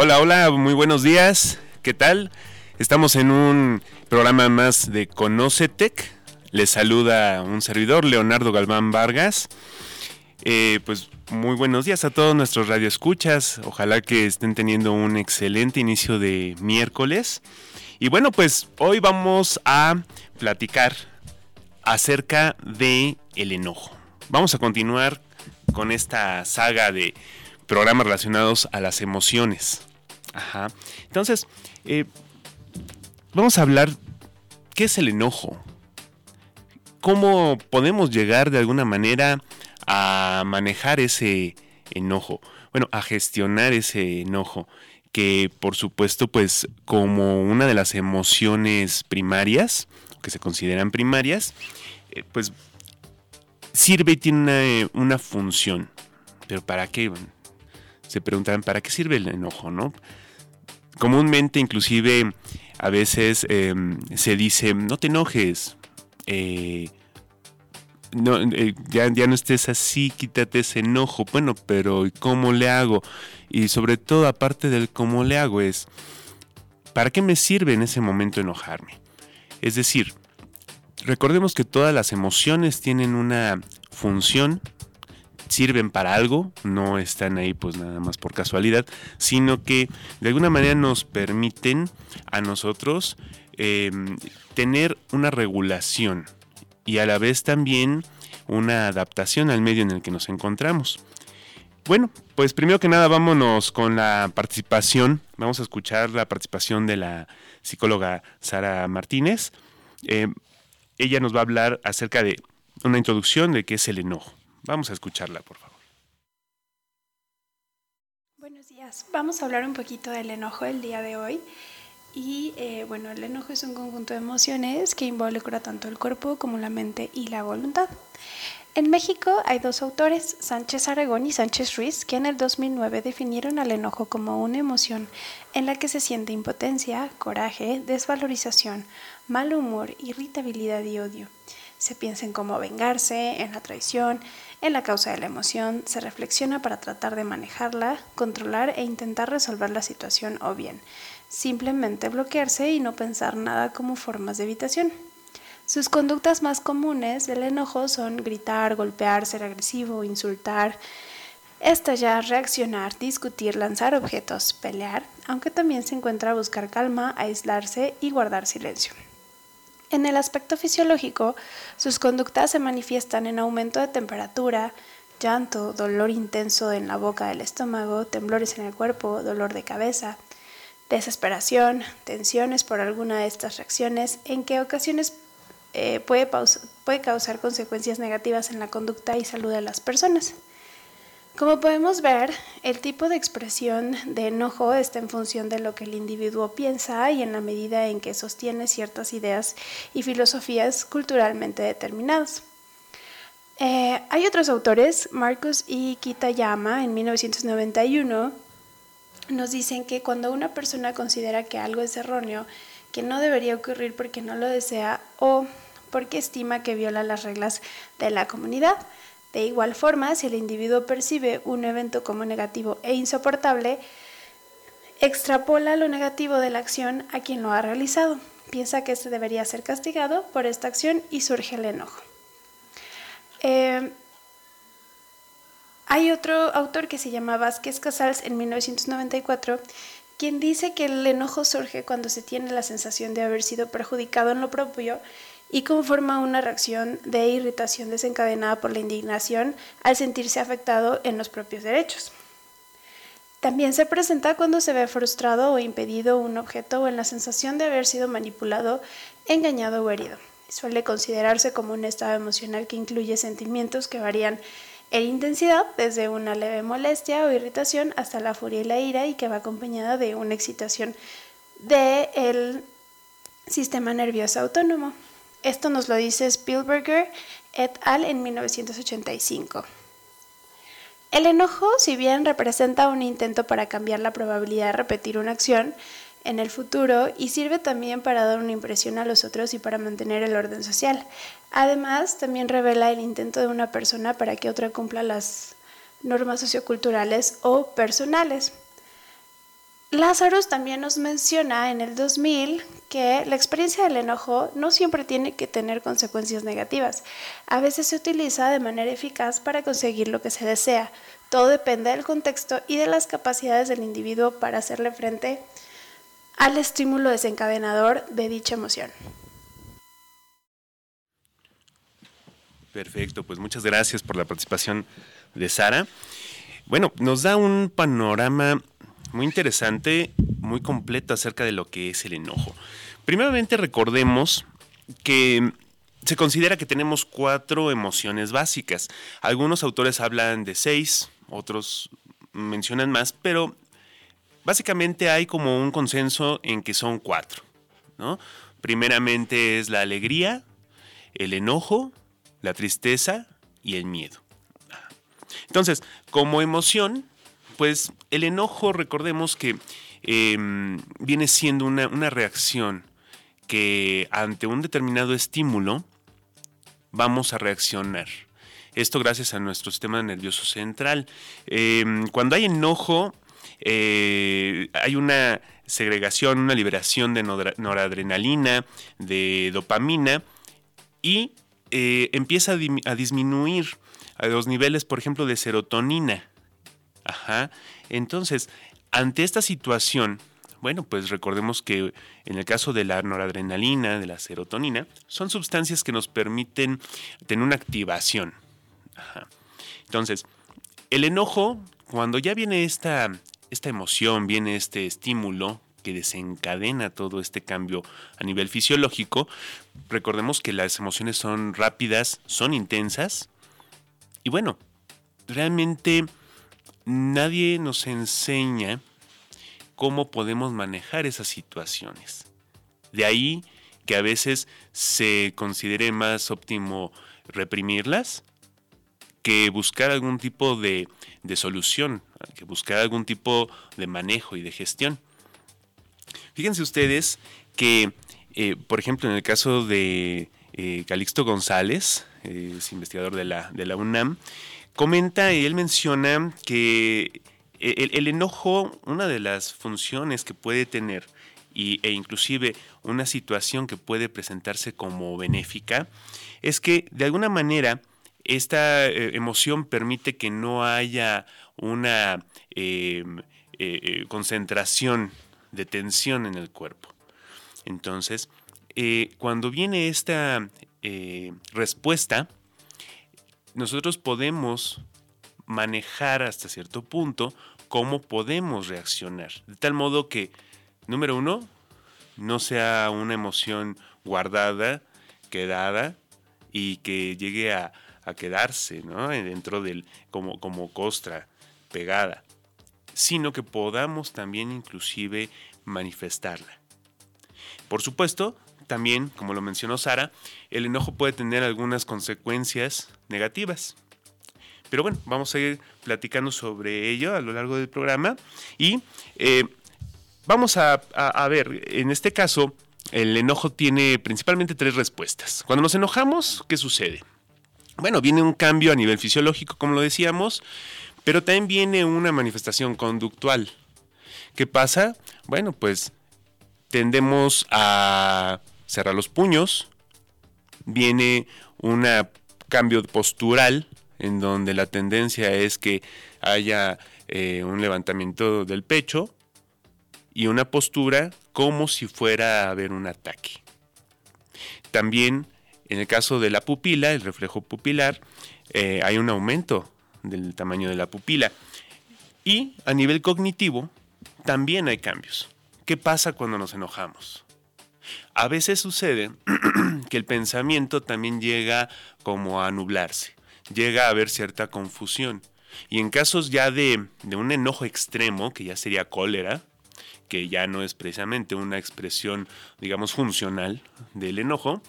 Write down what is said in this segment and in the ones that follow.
Hola, hola, muy buenos días. ¿Qué tal? Estamos en un programa más de Conocetec. Les saluda un servidor, Leonardo Galván Vargas. Eh, pues muy buenos días a todos nuestros radioescuchas. Ojalá que estén teniendo un excelente inicio de miércoles. Y bueno, pues hoy vamos a platicar acerca de el enojo. Vamos a continuar con esta saga de programas relacionados a las emociones. Ajá. Entonces, eh, vamos a hablar, ¿qué es el enojo? ¿Cómo podemos llegar de alguna manera a manejar ese enojo? Bueno, a gestionar ese enojo, que por supuesto, pues como una de las emociones primarias, que se consideran primarias, eh, pues sirve y tiene una, una función. Pero ¿para qué? Se preguntarán, ¿para qué sirve el enojo? ¿no? comúnmente inclusive a veces em, se dice, no te enojes, eh, no, eh, ya, ya, no estés así, quítate ese enojo. Bueno, pero ¿cómo le hago? Y sobre todo, aparte del cómo le hago, es, ¿para qué me sirve en ese momento enojarme? Es decir, recordemos que todas las emociones tienen una función sirven para algo, no están ahí pues nada más por casualidad, sino que de alguna manera nos permiten a nosotros em, tener una regulación y a la vez también una adaptación al medio en el que nos encontramos. Bueno, pues primero que nada vámonos con la participación, vamos a escuchar la participación de la psicóloga Sara Martínez. Em, ella nos va a hablar acerca de una introducción de qué es el enojo. Vamos a escucharla, por favor. Buenos días. Vamos a hablar un poquito del enojo el día de hoy. Y eh, bueno, el enojo es un conjunto de emociones que involucra tanto el cuerpo como la mente y la voluntad. En México hay dos autores, Sánchez Aragón y Sánchez Ruiz, que en el 2009 definieron al enojo como una emoción en la que se siente impotencia, coraje, desvalorización, mal humor, irritabilidad y odio. Se piensa en cómo vengarse, en la traición, en la causa de la emoción, se reflexiona para tratar de manejarla, controlar e intentar resolver la situación o bien simplemente bloquearse y no pensar nada como formas de evitación. Sus conductas más comunes del enojo son gritar, golpear, ser agresivo, insultar, estallar, reaccionar, discutir, lanzar objetos, pelear, aunque también se encuentra buscar calma, aislarse y guardar silencio. En el aspecto fisiológico, sus conductas se manifiestan en aumento de temperatura, llanto, dolor intenso en la boca del estómago, temblores en el cuerpo, dolor de cabeza, desesperación, tensiones por alguna de estas reacciones, en que ocasiones eh, puede, puede causar consecuencias negativas en la conducta y salud de las personas. Como podemos ver, el tipo de expresión de enojo está en función de lo que el individuo piensa y en la medida en que sostiene ciertas ideas y filosofías culturalmente determinadas. Eh, hay otros autores, Marcus y Kitayama en 1991, nos dicen que cuando una persona considera que algo es erróneo, que no debería ocurrir porque no lo desea o porque estima que viola las reglas de la comunidad, de igual forma, si el individuo percibe un evento como negativo e insoportable, extrapola lo negativo de la acción a quien lo ha realizado. Piensa que este debería ser castigado por esta acción y surge el enojo. Eh, hay otro autor que se llama Vázquez Casals en 1994, quien dice que el enojo surge cuando se tiene la sensación de haber sido perjudicado en lo propio y conforma una reacción de irritación desencadenada por la indignación al sentirse afectado en los propios derechos. También se presenta cuando se ve frustrado o impedido un objeto o en la sensación de haber sido manipulado, engañado o herido. Suele considerarse como un estado emocional que incluye sentimientos que varían En intensidad, desde una leve molestia o irritación hasta la furia y la ira y que va acompañada de una excitación del sistema nervioso autónomo. Esto nos lo dice Spielberger et al. en 1985. El enojo, si bien representa un intento para cambiar la probabilidad de repetir una acción en el futuro y sirve también para dar una impresión a los otros y para mantener el orden social. Además, también revela el intento de una persona para que otra cumpla las normas socioculturales o personales. Lazarus también nos menciona en el 2000 que la experiencia del enojo no siempre tiene que tener consecuencias negativas. A veces se utiliza de manera eficaz para conseguir lo que se desea. Todo depende del contexto y de las capacidades del individuo para hacerle frente al estímulo desencadenador de dicha emoción. Perfecto, pues muchas gracias por la participación de Sara. Bueno, nos da un panorama muy interesante, muy completo acerca de lo que es el enojo. Primeramente recordemos que se considera que tenemos cuatro emociones básicas. Algunos autores hablan de seis, otros mencionan más, pero básicamente hay como un consenso en que son cuatro. ¿no? Primeramente es la alegría, el enojo, la tristeza y el miedo. Entonces, como emoción, pues el enojo, recordemos que em, viene siendo una, reacción que ante un determinado estímulo vamos a reaccionar. Esto gracias a nuestro sistema nervioso central. Em, cuando hay enojo, eh, hay una segregación, una liberación de noradrenalina, de dopamina y eh, empieza a, a disminuir a los niveles, por ejemplo, de serotonina. Ajá. Entonces, ante esta situación, bueno, pues recordemos que en el caso de la noradrenalina, de la serotonina, son sustancias que nos permiten tener una activación. Ajá. Entonces, el enojo, cuando ya viene esta, esta emoción, viene este estímulo que desencadena todo este cambio a nivel fisiológico, recordemos que las emociones son rápidas, son intensas, y bueno, realmente nadie nos enseña cómo podemos manejar esas situaciones. De ahí que a veces se considere más óptimo reprimirlas que buscar algún tipo de, solución, que buscar algún tipo de manejo y de gestión. Fíjense ustedes que, eh, por ejemplo, en el caso de eh, Calixto González, es investigador de la, de la UNAM, comenta y él menciona que el, enojo, una de las funciones que puede tener y, e inclusive una situación que puede presentarse como benéfica, es que de alguna manera esta eh, emoción permite que no haya una em, eh, eh, concentración de tensión en el cuerpo. Entonces, cuando viene esta respuesta, nosotros podemos manejar hasta cierto punto cómo podemos reaccionar. De tal modo que, número uno, no sea una emoción guardada, quedada y que llegue a, quedarse dentro del, como, como costra pegada, sino que podamos también inclusive manifestarla. Por supuesto, también, como lo mencionó Sara, el enojo puede tener algunas consecuencias negativas. Pero bueno, vamos a ir platicando sobre ello a lo largo del programa y eh, vamos a, ver, en este caso, el enojo tiene principalmente tres respuestas. Cuando nos enojamos, ¿qué sucede? Bueno, viene un cambio a nivel fisiológico, como lo decíamos, pero también viene una manifestación conductual. ¿Qué pasa? Bueno, pues tendemos a cerrar los puños, viene un cambio postural en donde la tendencia es que haya eh, un levantamiento del pecho y una postura como si fuera a haber un ataque. También en el caso de la pupila, el reflejo pupilar, eh, hay un aumento del tamaño de la pupila. Y a nivel cognitivo, también hay cambios. ¿Qué pasa cuando nos enojamos? A veces sucede que el pensamiento también llega como a nublarse. llega a haber cierta confusión. Y en casos ya de, de un enojo extremo, que ya sería cólera, que ya no es precisamente una expresión, digamos, funcional del enojo,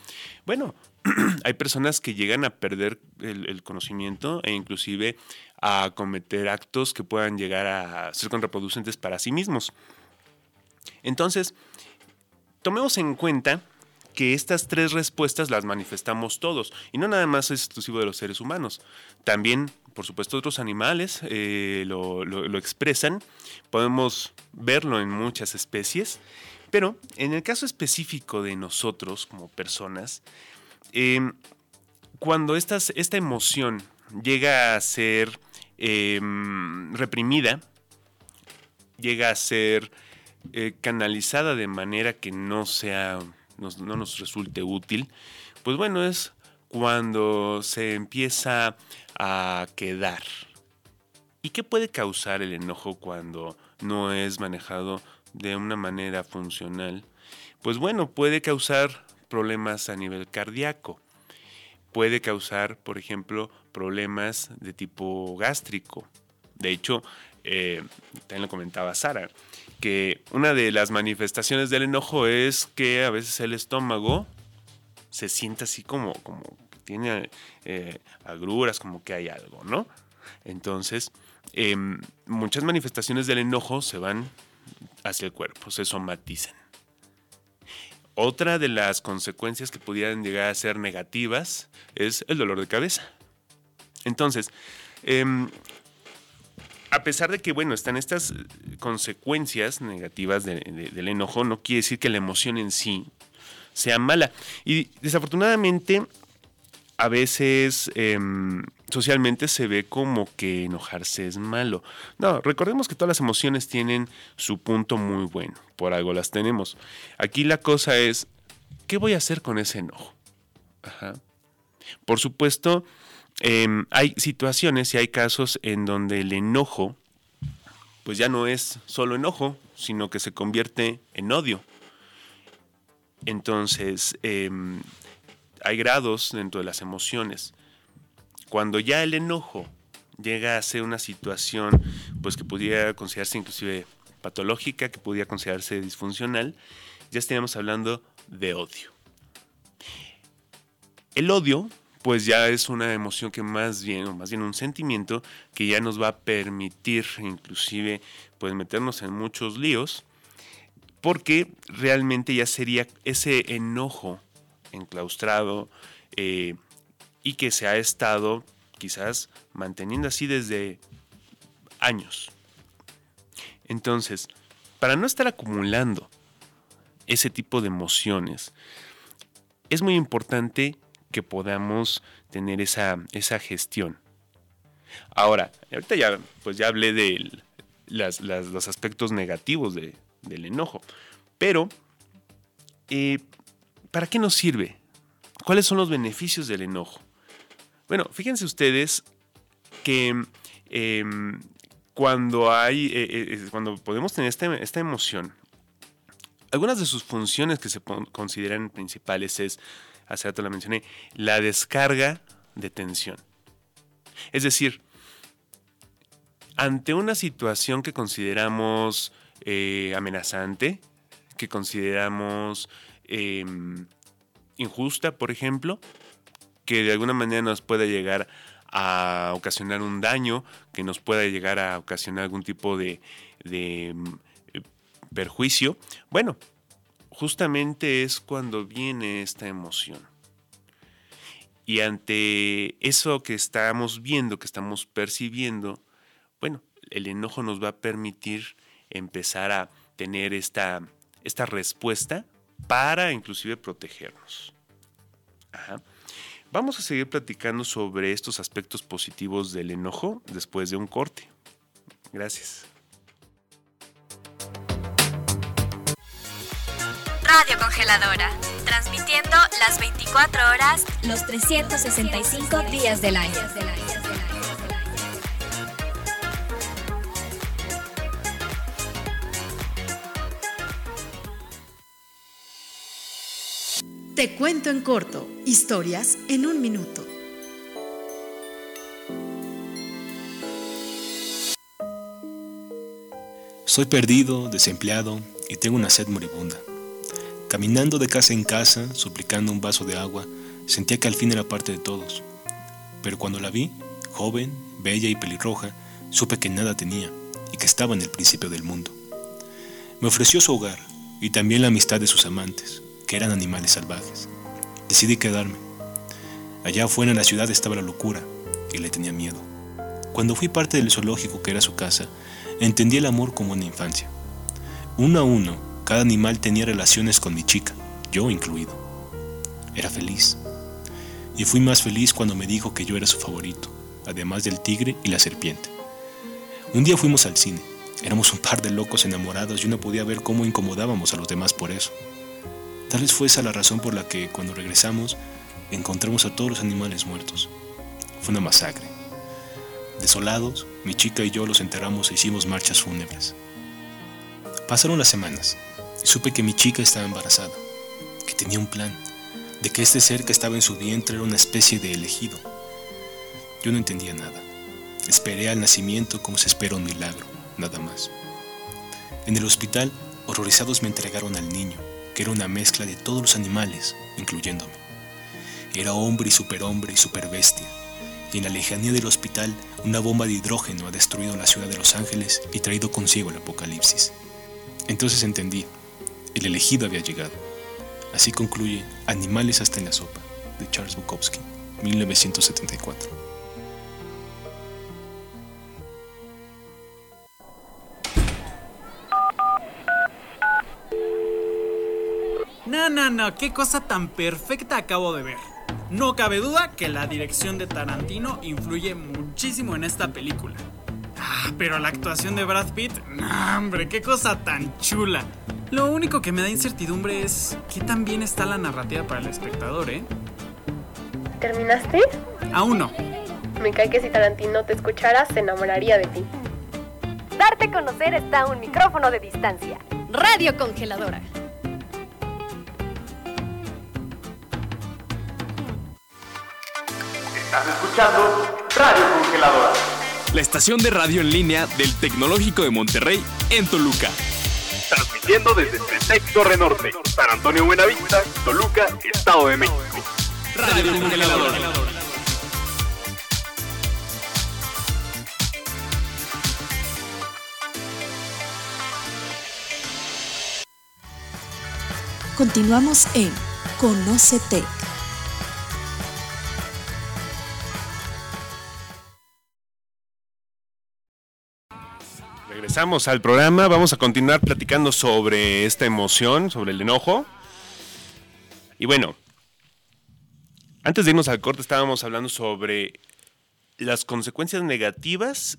bueno, hay personas que llegan a perder el, conocimiento e inclusive a cometer actos que puedan llegar a ser contraproducentes para sí mismos. Entonces, tomemos en cuenta que estas tres respuestas las manifestamos todos y no nada más es exclusivo de los seres humanos. También, por supuesto, otros animales eh, lo, expresan. Podemos verlo en muchas especies. Pero en el caso específico de nosotros como personas, em, cuando esta emoción llega a ser em, reprimida, llega a ser eh, canalizada de manera que no sea, no nos resulte útil, pues bueno, es cuando se empieza a quedar. ¿Y qué puede causar el enojo cuando no es manejado de una manera funcional? Pues bueno, puede causar problemas a nivel cardíaco. Puede causar, por ejemplo, problemas de tipo gástrico. De hecho, eh, también lo comentaba Sara, que una de las manifestaciones del enojo es que a veces el estómago se siente así como, como tiene eh, agruras, como que hay algo, ¿no? Entonces, em, muchas manifestaciones del enojo se van hacia el cuerpo, se somatizan. Otra de las consecuencias que pudieran llegar a ser negativas es el dolor de cabeza. Entonces, em, a pesar de que, bueno, están estas consecuencias negativas del enojo, no quiere decir que la emoción en sí sea mala. Y desafortunadamente, a veces em, socialmente se ve como que enojarse es malo. No, recordemos que todas las emociones tienen su punto muy bueno, por algo las tenemos. Aquí la cosa es, ¿qué voy a hacer con ese enojo? Por supuesto, Em, hay situaciones y hay casos en donde el enojo, pues ya no es solo enojo, sino que se convierte en odio. Entonces, em, hay grados dentro de las emociones. Cuando ya el enojo llega a ser una situación, pues que pudiera considerarse inclusive patológica, que pudiera considerarse disfuncional, ya estaríamos hablando de odio. El odio pues ya es una emoción que más bien, o más bien un sentimiento que ya nos va a permitir inclusive pues meternos en muchos líos, porque realmente ya sería ese enojo enclaustrado eh, y que se ha estado quizás manteniendo así desde años. Entonces, para no estar acumulando ese tipo de emociones, es muy importante que podamos tener esa, esa gestión. Ahora, ahorita ya, pues ya hablé de los aspectos negativos del enojo, pero eh, ¿para qué nos sirve? ¿Cuáles son los beneficios del enojo? Bueno, fíjense ustedes que em, cuando hay, eh, eh, cuando podemos tener esta, esta emoción, algunas de sus funciones que se consideran principales es hace rato la mencioné, la descarga de tensión. Es decir, ante una situación que consideramos eh, amenazante, que consideramos em, injusta, por ejemplo, que de alguna manera nos pueda llegar a ocasionar un daño, que nos pueda llegar a ocasionar algún tipo de, em, perjuicio, bueno, justamente es cuando viene esta emoción. Y ante eso que estamos viendo, que estamos percibiendo, bueno, el enojo nos va a permitir empezar a tener esta, esta respuesta para inclusive protegernos. Vamos a seguir platicando sobre estos aspectos positivos del enojo después de un corte. Gracias. Radio Congeladora, transmitiendo las 24 horas, los 365 días del año. Te cuento en corto, historias en un minuto. Soy perdido, desempleado y tengo una sed moribunda. Caminando de casa en casa, suplicando un vaso de agua, sentía que al fin era parte de todos. Pero cuando la vi, joven, bella y pelirroja, supe que nada tenía y que estaba en el principio del mundo. Me ofreció su hogar y también la amistad de sus amantes, que eran animales salvajes. Decidí quedarme. Allá afuera en la ciudad estaba la locura y le tenía miedo. Cuando fui parte del zoológico que era su casa, entendí el amor como una infancia. Uno a uno cada animal tenía relaciones con mi chica, yo incluido. Era feliz. Y fui más feliz cuando me dijo que yo era su favorito, además del tigre y la serpiente. Un día fuimos al cine. Éramos un par de locos enamorados y uno podía ver cómo incomodábamos a los demás por eso. Tal vez fue esa la razón por la que cuando regresamos encontramos a todos los animales muertos. Fue una masacre. Desolados, mi chica y yo los enterramos e hicimos marchas fúnebres. Pasaron las semanas supe que mi chica estaba embarazada, que tenía un plan, de que este ser que estaba en su vientre era una especie de elegido. Yo no entendía nada. Esperé al nacimiento como se espera un milagro, nada más. En el hospital, horrorizados me entregaron al niño, que era una mezcla de todos los animales, incluyéndome. Era hombre y superhombre y superbestia, y en la lejanía del hospital una bomba de hidrógeno ha destruido la ciudad de Los Ángeles y traído consigo el apocalipsis. Entonces entendí el elegido había llegado. Así concluye Animales hasta en la sopa, de Charles Bukowski, 1974. No, no, no, qué cosa tan perfecta acabo de ver. No cabe duda que la dirección de Tarantino influye muchísimo en esta película. Ah, pero la actuación de Brad Pitt, no, hombre, qué cosa tan chula. Lo único que me da incertidumbre es qué tan bien está la narrativa para el espectador, ¿eh? ¿Terminaste? Aún no. Me cae que si Tarantino te escuchara, se enamoraría de ti. Darte a conocer está a un micrófono de distancia. Radio Congeladora. Estás escuchando Radio Congeladora. La estación de radio en línea del Tecnológico de Monterrey en Toluca transmitiendo desde Tretec Torre Norte, San Antonio Buenavista, Toluca, Estado de México. Radio Continuamos en Conócete. Regresamos al programa, vamos a continuar platicando sobre esta emoción, sobre el enojo. Y bueno, antes de irnos al corte estábamos hablando sobre las consecuencias negativas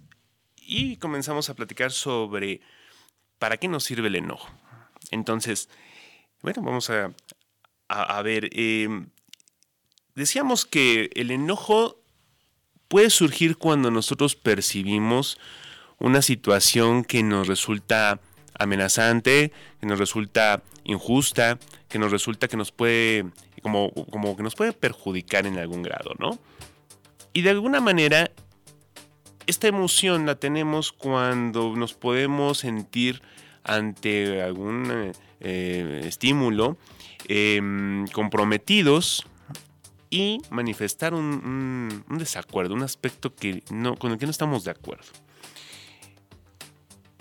y comenzamos a platicar sobre para qué nos sirve el enojo. Entonces, bueno, vamos a, a, ver, em, decíamos que el enojo puede surgir cuando nosotros percibimos una situación que nos resulta amenazante, que nos resulta injusta, que nos resulta que nos puede, como, como que nos puede perjudicar en algún grado, ¿no? Y de alguna manera, esta emoción la tenemos cuando nos podemos sentir ante algún eh, estímulo em, comprometidos y manifestar un, un, desacuerdo, un aspecto que no, con el que no estamos de acuerdo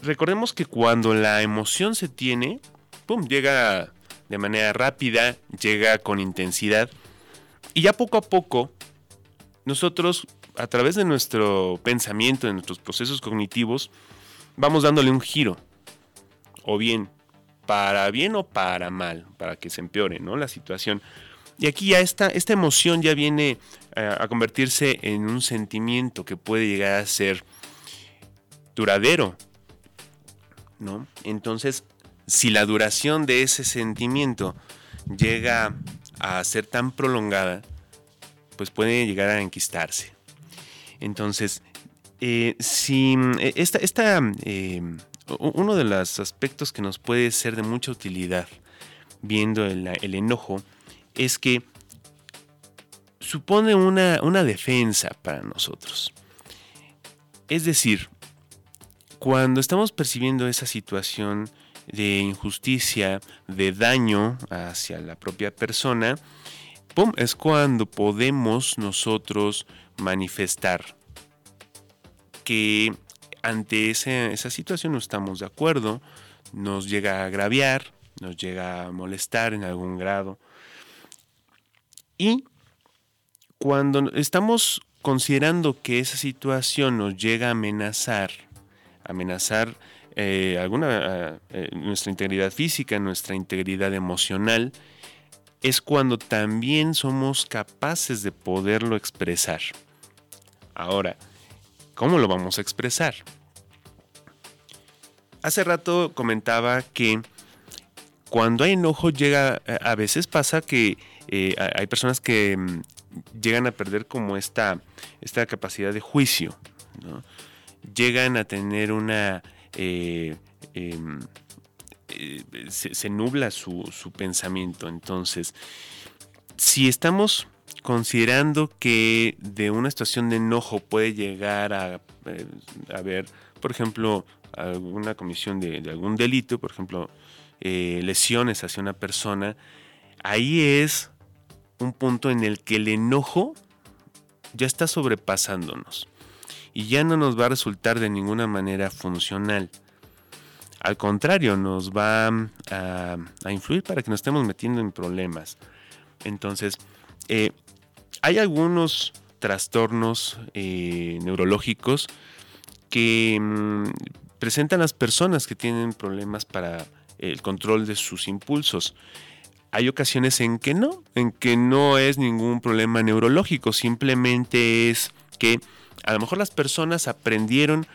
recordemos que cuando la emoción se tiene, ¡pum! llega de manera rápida, llega con intensidad. Y ya poco a poco, nosotros, a través de nuestro pensamiento, de nuestros procesos cognitivos, vamos dándole un giro. O bien, para bien o para mal, para que se empeore ¿no? la situación. Y aquí ya esta, esta emoción ya viene eh, a convertirse en un sentimiento que puede llegar a ser duradero, Entonces, si la duración de ese sentimiento llega a ser tan prolongada, pues puede llegar a enquistarse. Entonces, eh, si eh, esta, eh, uno de los aspectos que nos puede ser de mucha utilidad viendo el, enojo es que supone una, una defensa para nosotros. Es decir, cuando estamos percibiendo esa situación de injusticia, de daño hacia la propia persona, es cuando podemos nosotros manifestar que ante esa situación no estamos de acuerdo, nos llega a agraviar, nos llega a molestar en algún grado. Y cuando estamos considerando que esa situación nos llega a amenazar, amenazar eh, alguna, eh, nuestra integridad física, nuestra integridad emocional, es cuando también somos capaces de poderlo expresar. Ahora, ¿cómo lo vamos a expresar? Hace rato comentaba que cuando hay enojo llega, a veces pasa que eh, hay personas que mm, llegan a perder como esta, esta capacidad de juicio, llegan a tener una... Eh, em, eh, se, nubla su, pensamiento. Entonces, si estamos considerando que de una situación de enojo puede llegar a, haber, por ejemplo, alguna comisión de, algún delito, por ejemplo, lesiones hacia una persona, ahí es un punto en el que el enojo ya está sobrepasándonos y ya no nos va a resultar de ninguna manera funcional. Al contrario, nos va a, influir para que nos estemos metiendo en problemas. Entonces, eh, hay algunos trastornos eh, neurológicos que mm, presentan las personas que tienen problemas para el control de sus impulsos hay ocasiones en que no, en que no es ningún problema neurológico, simplemente es que a lo mejor las personas aprendieron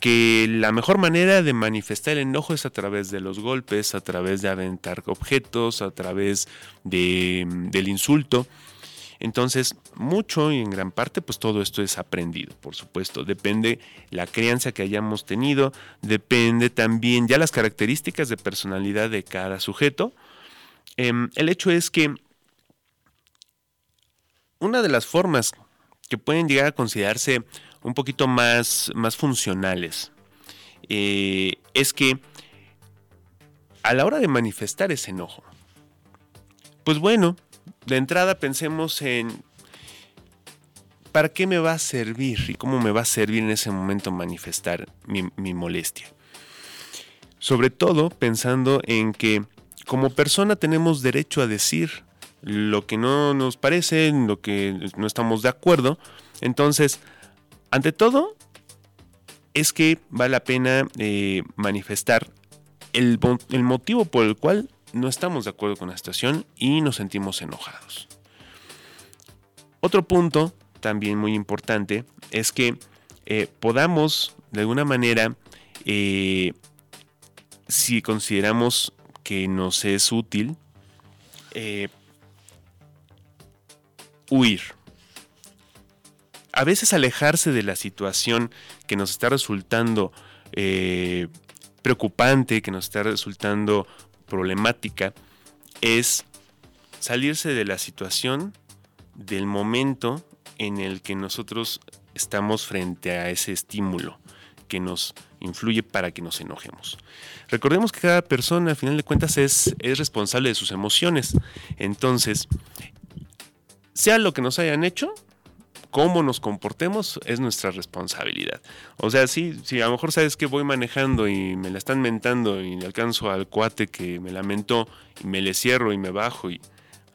que la mejor manera de manifestar el enojo es a través de los golpes, a través de aventar objetos, a través de, del insulto. Entonces, mucho y en gran parte, pues todo esto es aprendido, por supuesto. Depende la crianza que hayamos tenido, depende también ya las características de personalidad de cada sujeto. Em, el hecho es que una de las formas que pueden llegar a considerarse un poquito más, más funcionales eh, es que a la hora de manifestar ese enojo, pues bueno, de entrada pensemos en ¿para qué me va a servir y cómo me va a servir en ese momento manifestar mi molestia? Sobre todo pensando en que como persona tenemos derecho a decir lo que no nos parece, lo que no estamos de acuerdo. Entonces, ante todo, es que vale la pena eh, manifestar el, motivo por el cual no estamos de acuerdo con la situación y nos sentimos enojados. Otro punto también muy importante es que eh, podamos de alguna manera, eh, si consideramos que nos es útil huir. A veces alejarse de la situación que nos está resultando eh, preocupante, que nos está resultando problemática, es salirse de la situación, del momento en el que nosotros estamos frente a ese estímulo que nos influye para que nos enojemos. Recordemos que cada persona, al final de cuentas, es, es responsable de sus emociones. Entonces, sea lo que nos hayan hecho, cómo nos comportemos es nuestra responsabilidad. O sea, sí, si a lo mejor sabes que voy manejando y me la están mentando y le alcanzo al cuate que me lamentó y me le cierro y me bajo y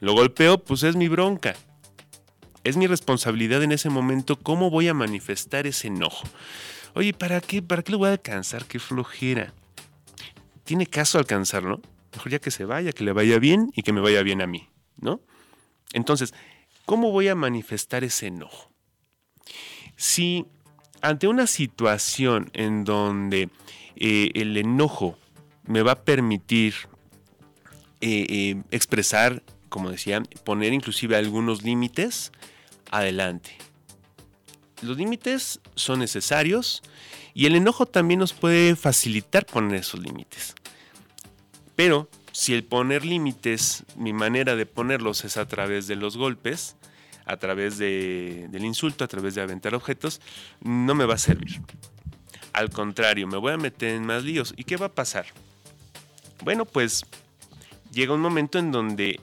lo golpeo, pues es mi bronca. Es mi responsabilidad en ese momento cómo voy a manifestar ese enojo. Oye, ¿para qué? ¿Para qué lo voy a alcanzar? Qué flojera. ¿Tiene caso alcanzarlo? Mejor ya que se vaya, que le vaya bien y que me vaya bien a mí, ¿no? Entonces, ¿cómo voy a manifestar ese enojo? Si ante una situación en donde eh, el enojo me va a permitir eh, eh, expresar, como decía, poner inclusive algunos límites, adelante los límites son necesarios y el enojo también nos puede facilitar poner esos límites. Pero si el poner límites, mi manera de ponerlos es a través de los golpes, a través del insulto, a través de aventar objetos, no me va a servir. Al contrario, me voy a meter en más líos. ¿Y qué va a pasar? Bueno, pues llega un momento en donde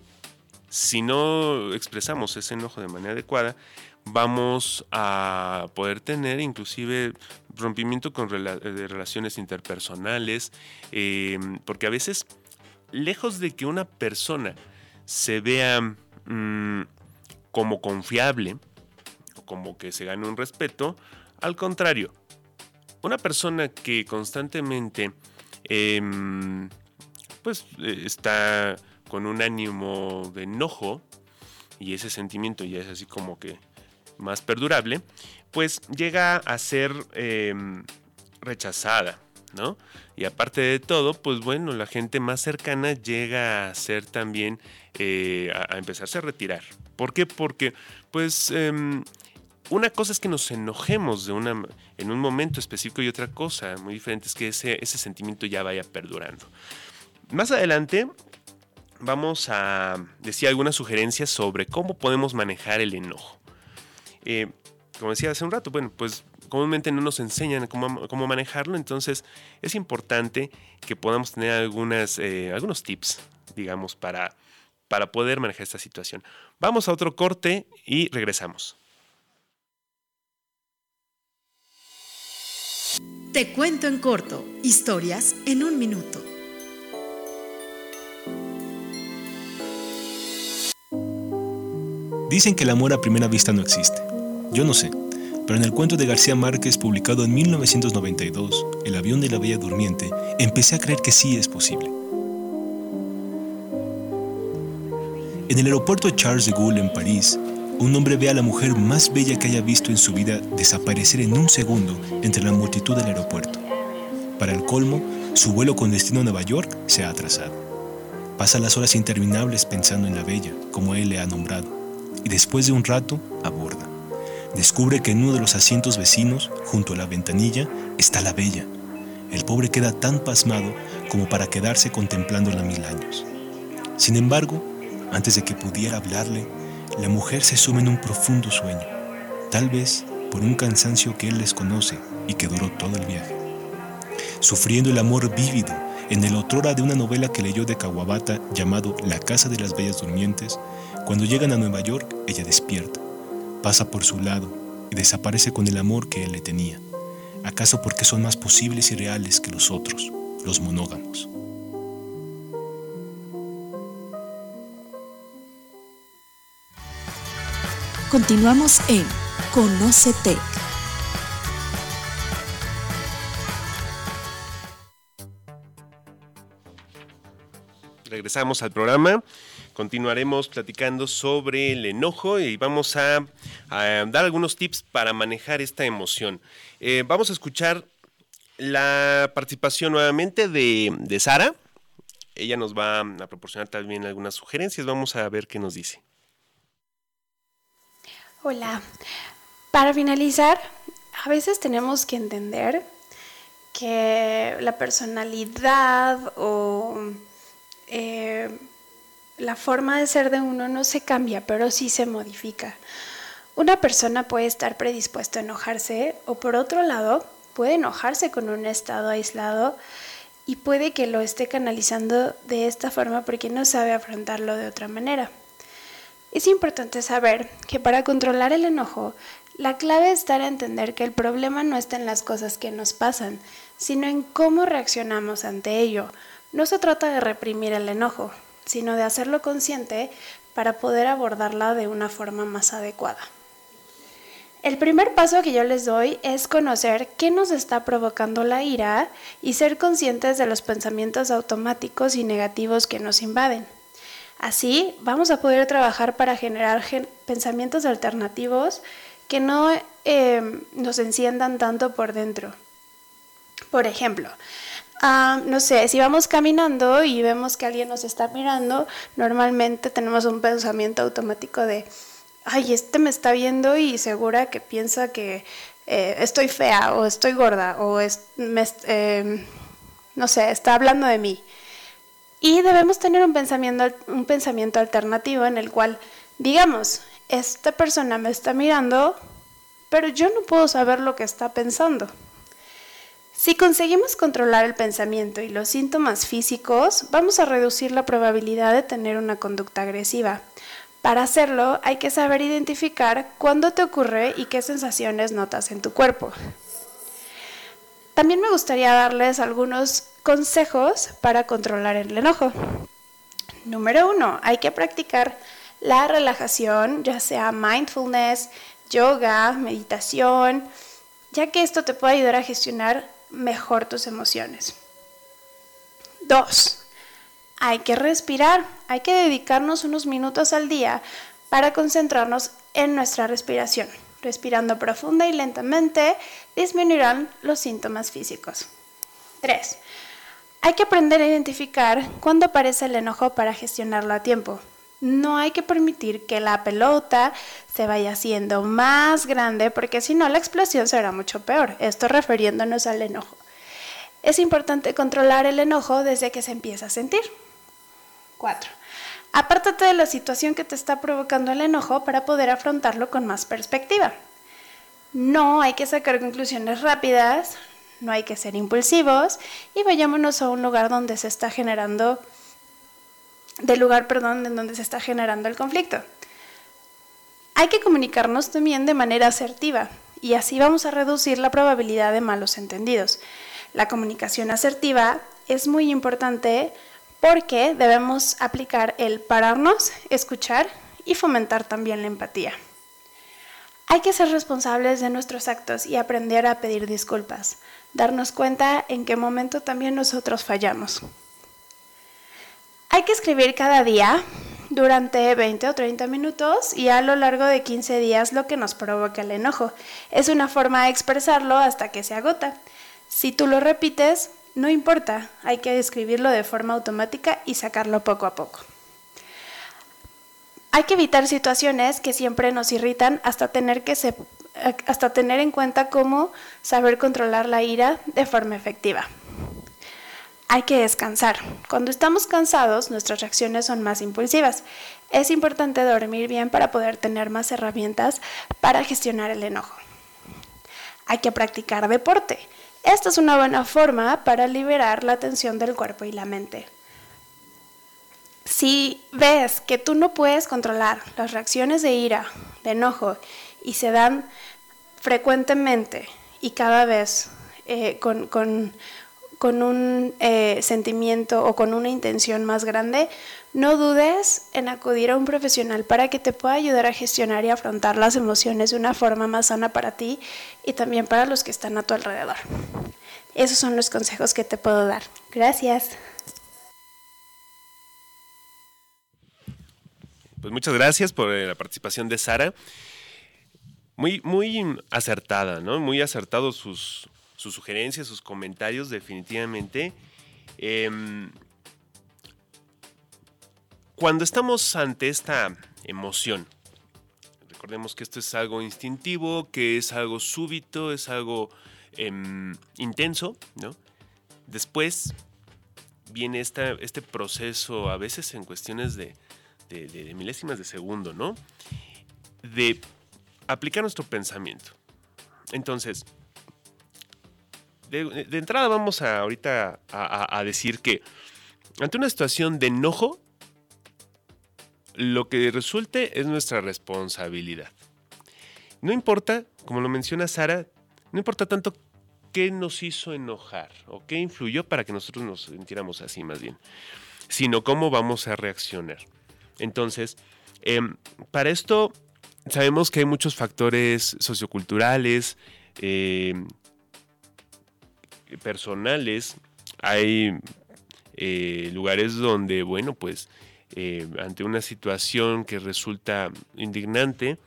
si no expresamos ese enojo de manera adecuada, vamos a poder tener inclusive rompimiento con de relaciones interpersonales, em, porque a veces, lejos de que una persona se vea mm, como confiable, como que se gane un respeto, al contrario, una persona que constantemente em, pues eh, está con un ánimo de enojo y ese sentimiento ya es así como que más perdurable, pues llega a ser em, rechazada, ¿no? Y aparte de todo, pues bueno, la gente más cercana llega a ser también, eh, a, empezarse a retirar. ¿Por qué? Porque, pues, em, una cosa es que nos enojemos de una, en un momento específico y otra cosa muy diferente es que ese, ese sentimiento ya vaya perdurando. Más adelante vamos a decir algunas sugerencias sobre cómo podemos manejar el enojo. Eh, como decía hace un rato, bueno, pues comúnmente no nos enseñan cómo, manejarlo, entonces es importante que podamos tener algunas, eh, algunos tips, digamos, para, para poder manejar esta situación. Vamos a otro corte y regresamos. Te cuento en corto, historias en un minuto. Dicen que el amor a primera vista no existe. Yo no sé, pero en el cuento de García Márquez publicado en 1992, El avión de la Bella Durmiente, empecé a creer que sí es posible. En el aeropuerto Charles de Gaulle en París, un hombre ve a la mujer más bella que haya visto en su vida desaparecer en un segundo entre la multitud del aeropuerto. Para el colmo, su vuelo con destino a Nueva York se ha atrasado. Pasa las horas interminables pensando en la bella, como él le ha nombrado y después de un rato aborda. Descubre que en uno de los asientos vecinos, junto a la ventanilla, está la bella. El pobre queda tan pasmado como para quedarse contemplándola mil años. Sin embargo, antes de que pudiera hablarle, la mujer se sume en un profundo sueño, tal vez por un cansancio que él desconoce y que duró todo el viaje. Sufriendo el amor vívido en el otrora de una novela que leyó de Kawabata llamado La Casa de las Bellas Durmientes, cuando llegan a Nueva York, ella despierta, pasa por su lado y desaparece con el amor que él le tenía. ¿Acaso porque son más posibles y reales que los otros, los monógamos? Continuamos en Conócete. Regresamos al programa continuaremos platicando sobre el enojo y vamos a, dar algunos tips para manejar esta emoción. Eh, vamos a escuchar la participación nuevamente de, de Sara. Ella nos va a proporcionar también algunas sugerencias. Vamos a ver qué nos dice. Hola. Para finalizar, a veces tenemos que entender que la personalidad o eh, la forma de ser de uno no se cambia, pero sí se modifica. Una persona puede estar predispuesta a enojarse o por otro lado puede enojarse con un estado aislado y puede que lo esté canalizando de esta forma porque no sabe afrontarlo de otra manera. Es importante saber que para controlar el enojo, la clave está en entender que el problema no está en las cosas que nos pasan, sino en cómo reaccionamos ante ello. No se trata de reprimir el enojo, sino de hacerlo consciente para poder abordarla de una forma más adecuada. El primer paso que yo les doy es conocer qué nos está provocando la ira y ser conscientes de los pensamientos automáticos y negativos que nos invaden. Así vamos a poder trabajar para generar pensamientos alternativos que no eh, nos enciendan tanto por dentro. Por ejemplo, Ah, no sé, si vamos caminando y vemos que alguien nos está mirando, normalmente tenemos un pensamiento automático de, ay, este me está viendo y segura que piensa que eh, estoy fea o estoy gorda o es, em, no sé, está hablando de mí. Y debemos tener un pensamiento, un pensamiento alternativo en el cual, digamos, esta persona me está mirando, pero yo no puedo saber lo que está pensando. Si conseguimos controlar el pensamiento y los síntomas físicos, vamos a reducir la probabilidad de tener una conducta agresiva. Para hacerlo hay que saber identificar cuándo te ocurre y qué sensaciones notas en tu cuerpo. También me gustaría darles algunos consejos para controlar el enojo. Número uno, hay que practicar la relajación, ya sea mindfulness, yoga, meditación, ya que esto te puede ayudar a gestionar mejor tus emociones. Dos, hay que respirar, hay que dedicarnos unos minutos al día para concentrarnos en nuestra respiración. Respirando profunda y lentamente disminuirán los síntomas físicos. 3. Hay que aprender a identificar cuándo aparece el enojo para gestionarlo a tiempo. No hay que permitir que la pelota se vaya haciendo más grande porque si no la explosión será mucho peor. Esto refiriéndonos al enojo. Es importante controlar el enojo desde que se empieza a sentir. 4. Apártate de la situación que te está provocando el enojo para poder afrontarlo con más perspectiva. No hay que sacar conclusiones rápidas, no hay que ser impulsivos y vayámonos a un lugar donde se está generando, del lugar, perdón, en donde se está generando el conflicto. Hay que comunicarnos también de manera asertiva y así vamos a reducir la probabilidad de malos entendidos. La comunicación asertiva es muy importante porque debemos aplicar el pararnos, escuchar y fomentar también la empatía. Hay que ser responsables de nuestros actos y aprender a pedir disculpas darnos cuenta en qué momento también nosotros fallamos. Hay que escribir cada día durante 20 o 30 minutos y a lo largo de 15 días lo que nos provoca el enojo. Es una forma de expresarlo hasta que se agota. Si tú lo repites, no importa, hay que escribirlo de forma automática y sacarlo poco a poco. Hay que evitar situaciones que siempre nos irritan hasta tener que hasta tener en cuenta cómo saber controlar la ira de forma efectiva. Hay que descansar. Cuando estamos cansados, nuestras reacciones son más impulsivas. Es importante dormir bien para poder tener más herramientas para gestionar el enojo. Hay que practicar deporte. Esta es una buena forma para liberar la tensión del cuerpo y la mente. Si ves que tú no puedes controlar las reacciones de ira, de enojo, y se dan frecuentemente y cada vez eh, con, un eh, sentimiento o con una intención más grande, no dudes en acudir a un profesional para que te pueda ayudar a gestionar y afrontar las emociones de una forma más sana para ti y también para los que están a tu alrededor. Esos son los consejos que te puedo dar. Gracias. Pues muchas gracias por eh, la participación de Sara muy, muy acertada, ¿no? Muy acertados sus, sugerencias, sus comentarios, definitivamente. Em, cuando estamos ante esta emoción, recordemos que esto es algo instintivo, que es algo súbito, es algo em, intenso, ¿no? Después viene esta, este proceso, a veces en cuestiones de, de milésimas de segundo, ¿no? De aplicar nuestro pensamiento. Entonces, de, entrada vamos a ahorita a, decir que ante una situación de enojo, lo que resulte es nuestra responsabilidad. No importa, como lo menciona Sara, no importa tanto qué nos hizo enojar o qué influyó para que nosotros nos sintiéramos así más bien, sino cómo vamos a reaccionar. Entonces, em, para esto sabemos que hay muchos factores socioculturales, eh, personales, hay eh, lugares donde, bueno, pues eh, ante una situación que resulta indignante,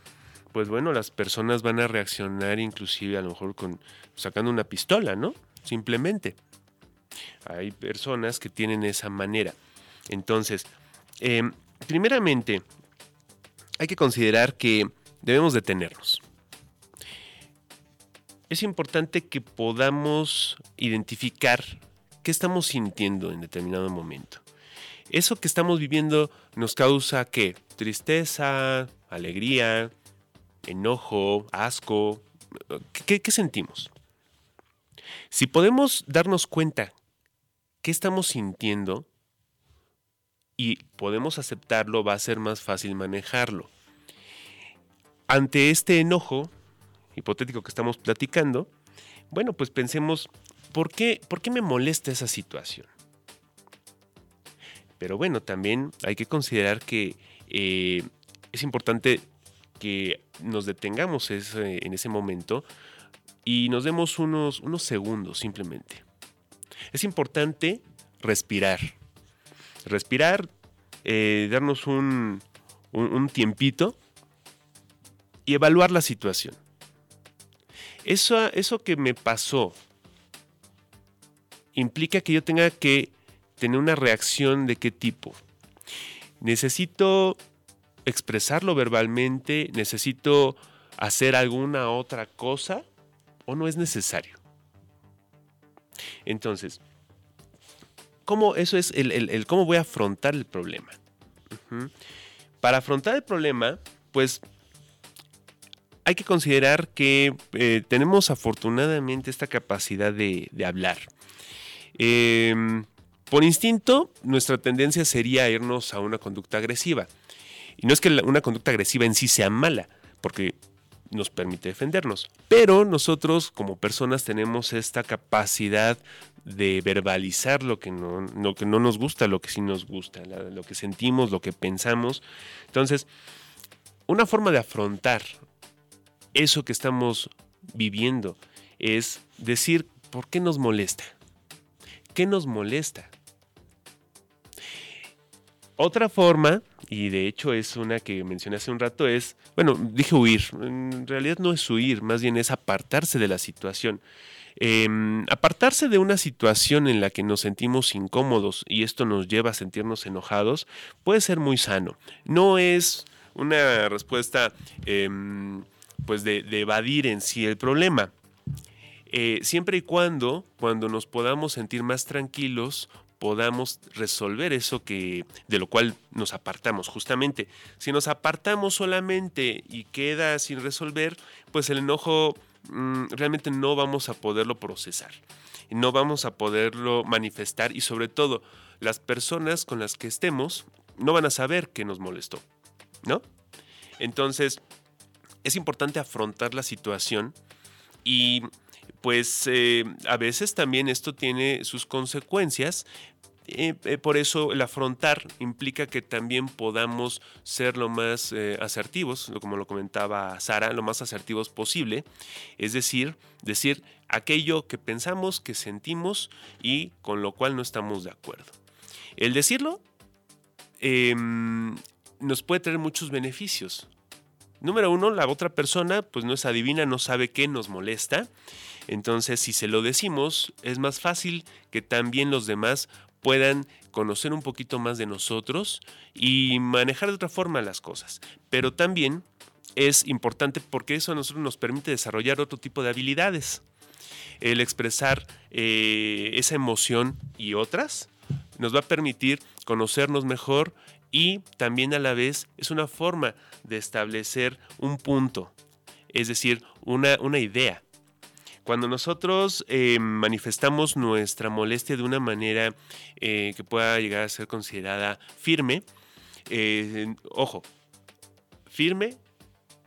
pues bueno, las personas van a reaccionar inclusive a lo mejor con sacando una pistola, ¿no? Simplemente. Hay personas que tienen esa manera. Entonces, primeramente, hay que considerar que debemos detenernos. Es importante que podamos identificar qué estamos sintiendo en determinado momento. Eso que estamos viviendo nos causa qué? Tristeza, alegría, enojo, asco. ¿Qué, sentimos? Si podemos darnos cuenta qué estamos sintiendo y podemos aceptarlo, va a ser más fácil manejarlo. Ante este enojo hipotético que estamos platicando, bueno, pues pensemos, ¿por qué, por qué me molesta esa situación? Pero bueno, también hay que considerar que eh, es importante que nos detengamos en ese momento y nos demos unos, unos segundos simplemente. Es importante respirar. Respirar, eh, darnos un, un, tiempito y evaluar la situación. Eso, eso que me pasó implica que yo tenga que tener una reacción de qué tipo. Necesito expresarlo verbalmente, necesito hacer alguna otra cosa o no es necesario. Entonces, ¿cómo eso es el, cómo voy a afrontar el problema? Para afrontar el problema, pues hay que considerar que eh, tenemos afortunadamente esta capacidad de, hablar. Em, por instinto, nuestra tendencia sería irnos a una conducta agresiva. Y no es que una conducta agresiva en sí sea mala, porque nos permite defendernos. Pero nosotros como personas tenemos esta capacidad de verbalizar lo que no, lo que no nos gusta, lo que sí nos gusta, lo que sentimos, lo que pensamos. Entonces, una forma de afrontar eso que estamos viviendo es decir, ¿por qué nos molesta? ¿Qué nos molesta? Otra forma, y de hecho es una que mencioné hace un rato, es, bueno, dije huir, en realidad no es huir, más bien es apartarse de la situación. Em, apartarse de una situación en la que nos sentimos incómodos y esto nos lleva a sentirnos enojados puede ser muy sano. No es una respuesta em, pues de, evadir en sí el problema. Eh, siempre y cuando, cuando nos podamos sentir más tranquilos, podamos resolver eso que de lo cual nos apartamos justamente. Si nos apartamos solamente y queda sin resolver, pues el enojo mm, realmente no vamos a poderlo procesar, no vamos a poderlo manifestar y sobre todo las personas con las que estemos no van a saber que nos molestó, ¿no? Entonces, es importante afrontar la situación y pues eh, a veces también esto tiene sus consecuencias. Eh, eh, por eso el afrontar implica que también podamos ser lo más asertivos, como lo comentaba Sara, lo más asertivos posible. Es decir, decir aquello que pensamos, que sentimos y con lo cual no estamos de acuerdo. El decirlo em, nos puede traer muchos beneficios. Número uno, la otra persona pues no es adivina, no sabe qué nos molesta. Entonces, si se lo decimos, es más fácil que también los demás puedan conocer un poquito más de nosotros y manejar de otra forma las cosas. Pero también es importante porque eso a nosotros nos permite desarrollar otro tipo de habilidades. El expresar eh, esa emoción y otras nos va a permitir conocernos mejor y también a la vez es una forma de establecer un punto, es decir, una, una idea. Cuando nosotros eh, manifestamos nuestra molestia de una manera eh, que pueda llegar a ser considerada firme, eh, ojo, firme,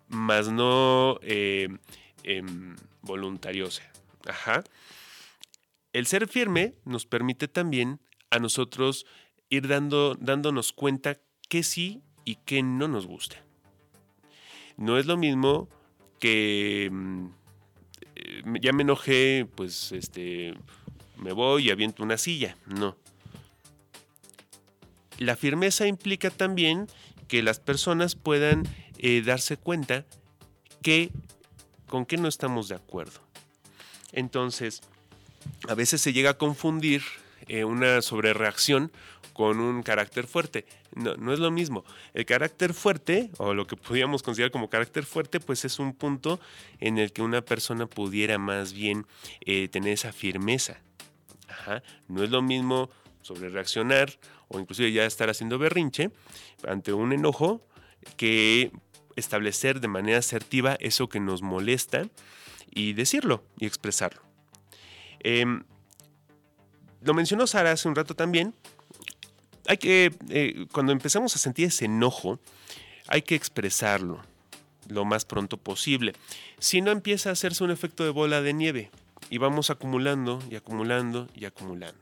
más no em, voluntariosa. Ajá. El ser firme nos permite también a nosotros ir dando, dándonos cuenta qué sí y qué no nos gusta. No es lo mismo que mm, eh, ya me enojé, pues este, me voy y aviento una silla. No. La firmeza implica también que las personas puedan eh, darse cuenta que con qué no estamos de acuerdo. Entonces, a veces se llega a confundir eh, una sobrereacción con un carácter fuerte. No, no es lo mismo. El carácter fuerte, o lo que podríamos considerar como carácter fuerte, pues es un punto en el que una persona pudiera más bien eh, tener esa firmeza. No es lo mismo sobre reaccionar o inclusive ya estar haciendo berrinche ante un enojo que establecer de manera asertiva eso que nos molesta y decirlo y expresarlo. Em, lo mencionó Sara hace un rato también. Hay que, eh, cuando empezamos a sentir ese enojo, hay que expresarlo lo más pronto posible. Si no empieza a hacerse un efecto de bola de nieve y vamos acumulando y acumulando y acumulando.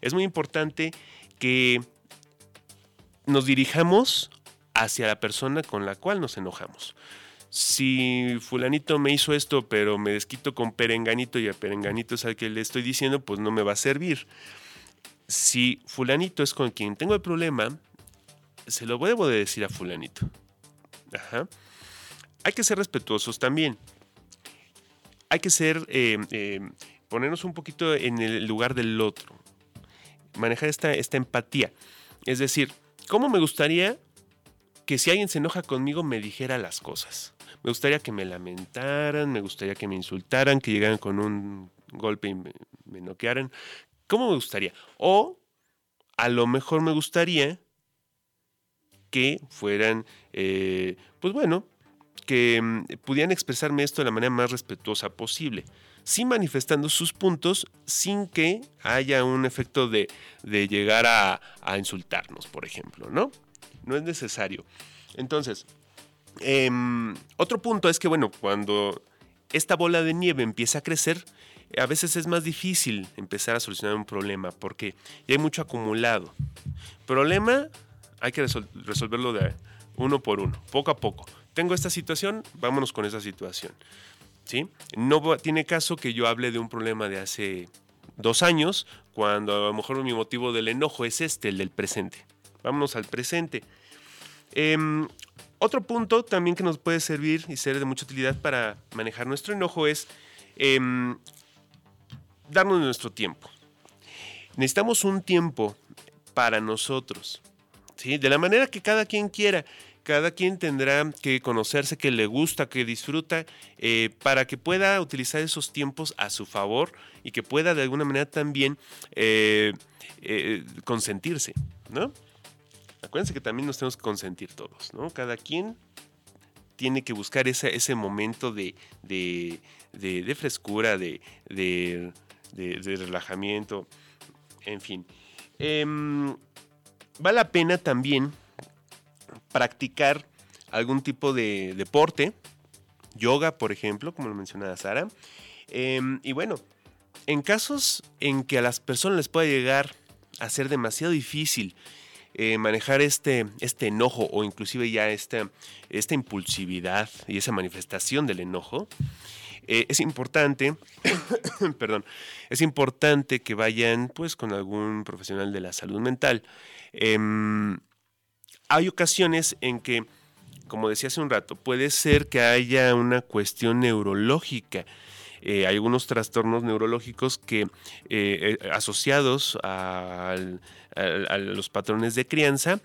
Es muy importante que nos dirijamos hacia la persona con la cual nos enojamos. Si fulanito me hizo esto, pero me desquito con perenganito y a perenganito es al que le estoy diciendo, pues no me va a servir. Si fulanito es con quien tengo el problema, se lo debo de decir a fulanito. Ajá hay que ser respetuosos también. Hay que ser, eh, eh, ponernos un poquito en el lugar del otro. Manejar esta, esta empatía. Es decir, ¿cómo me gustaría que si alguien se enoja conmigo me dijera las cosas? Me gustaría que me lamentaran, me gustaría que me insultaran, que llegaran con un golpe y me, noquearan. ¿Cómo me gustaría? O a lo mejor me gustaría que fueran, eh, pues bueno, que mm, pudieran expresarme esto de la manera más respetuosa posible, sin manifestando sus puntos, sin que haya un efecto de, llegar a, insultarnos, por ejemplo, ¿no? No es necesario. Entonces, em, otro punto es que, bueno, cuando esta bola de nieve empieza a crecer, a veces es más difícil empezar a solucionar un problema porque ya hay mucho acumulado. Problema hay que resolverlo de uno por uno, poco a poco tengo esta situación, vámonos con esa situación. ¿sí? No tiene caso que yo hable de un problema de hace dos años, cuando a lo mejor mi motivo del enojo es este, el del presente. Vámonos al presente. Em, otro punto también que nos puede servir y ser de mucha utilidad para manejar nuestro enojo es em, darnos nuestro tiempo. Necesitamos un tiempo para nosotros, ¿sí? de la manera que cada quien quiera cada quien tendrá que conocerse que le gusta, que disfruta, eh, para que pueda utilizar esos tiempos a su favor y que pueda de alguna manera también eh, eh, consentirse, ¿no? Acuérdense que también nos tenemos que consentir todos, ¿no? Cada quien tiene que buscar ese, ese momento de, de, frescura, de, de, relajamiento, en fin. Em, vale la pena también practicar algún tipo de deporte, yoga, por ejemplo, como lo mencionaba Sara. Em, y bueno, en casos en que a las personas les pueda llegar a ser demasiado difícil eh, manejar este, este enojo o inclusive ya esta, esta impulsividad y esa manifestación del enojo, eh, es importante, perdón, es importante que vayan pues con algún profesional de la salud mental. Em, hay ocasiones en que, como decía hace un rato, puede ser que haya una cuestión neurológica. Eh, hay algunos trastornos neurológicos que eh, asociados a, los patrones de crianza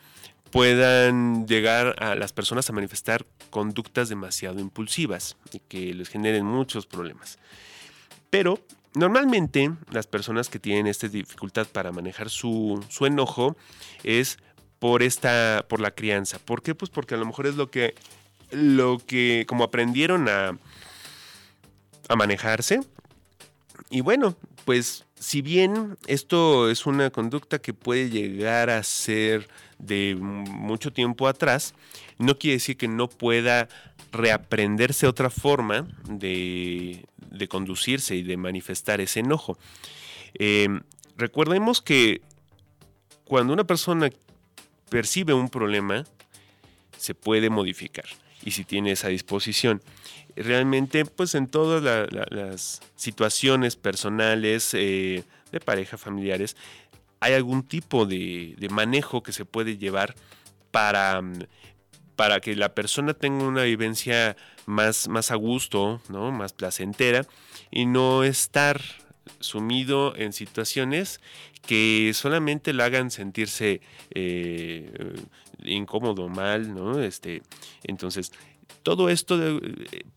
puedan llegar a las personas a manifestar conductas demasiado impulsivas y que les generen muchos problemas. Pero normalmente las personas que tienen esta dificultad para manejar su, su enojo es por esta, por la crianza. ¿Por qué? Pues porque a lo mejor es lo que, lo que, como aprendieron a, a manejarse. Y bueno, pues si bien esto es una conducta que puede llegar a ser de mucho tiempo atrás, no quiere decir que no pueda reaprenderse otra forma de, conducirse y de manifestar ese enojo. Eh, recordemos que cuando una persona percibe un problema, se puede modificar. Y si tiene esa disposición. Realmente, pues en todas las situaciones personales, eh, de pareja, familiares, hay algún tipo de, manejo que se puede llevar para, para que la persona tenga una vivencia más, más a gusto, ¿no? más placentera, y no estar sumido en situaciones que solamente lo hagan sentirse eh, incómodo, mal, ¿no? Este, entonces, todo esto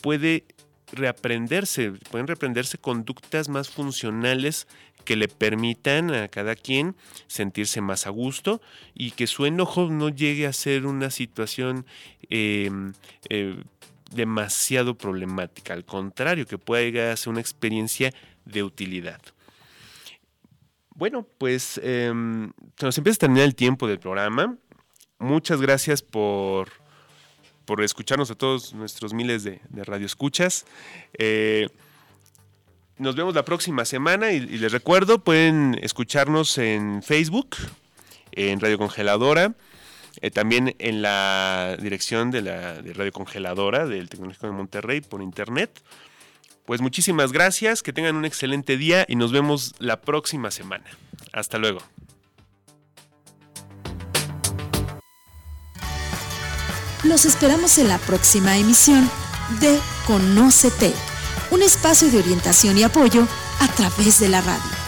puede reaprenderse, pueden reaprenderse conductas más funcionales que le permitan a cada quien sentirse más a gusto y que su enojo no llegue a ser una situación em, eh, demasiado problemática, al contrario, que pueda llegar a ser una experiencia de utilidad. Bueno, pues em, se nos empieza a terminar el tiempo del programa. Muchas gracias por, por escucharnos a todos nuestros miles de, radioescuchas. Eh, nos vemos la próxima semana y, les recuerdo, pueden escucharnos en Facebook, en Radio Congeladora, eh, también en la dirección de la de Radio Congeladora del Tecnológico de Monterrey por internet. Pues muchísimas gracias, que tengan un excelente día y nos vemos la próxima semana. Hasta luego. Los esperamos en la próxima emisión de Conócete, un espacio de orientación y apoyo a través de la radio.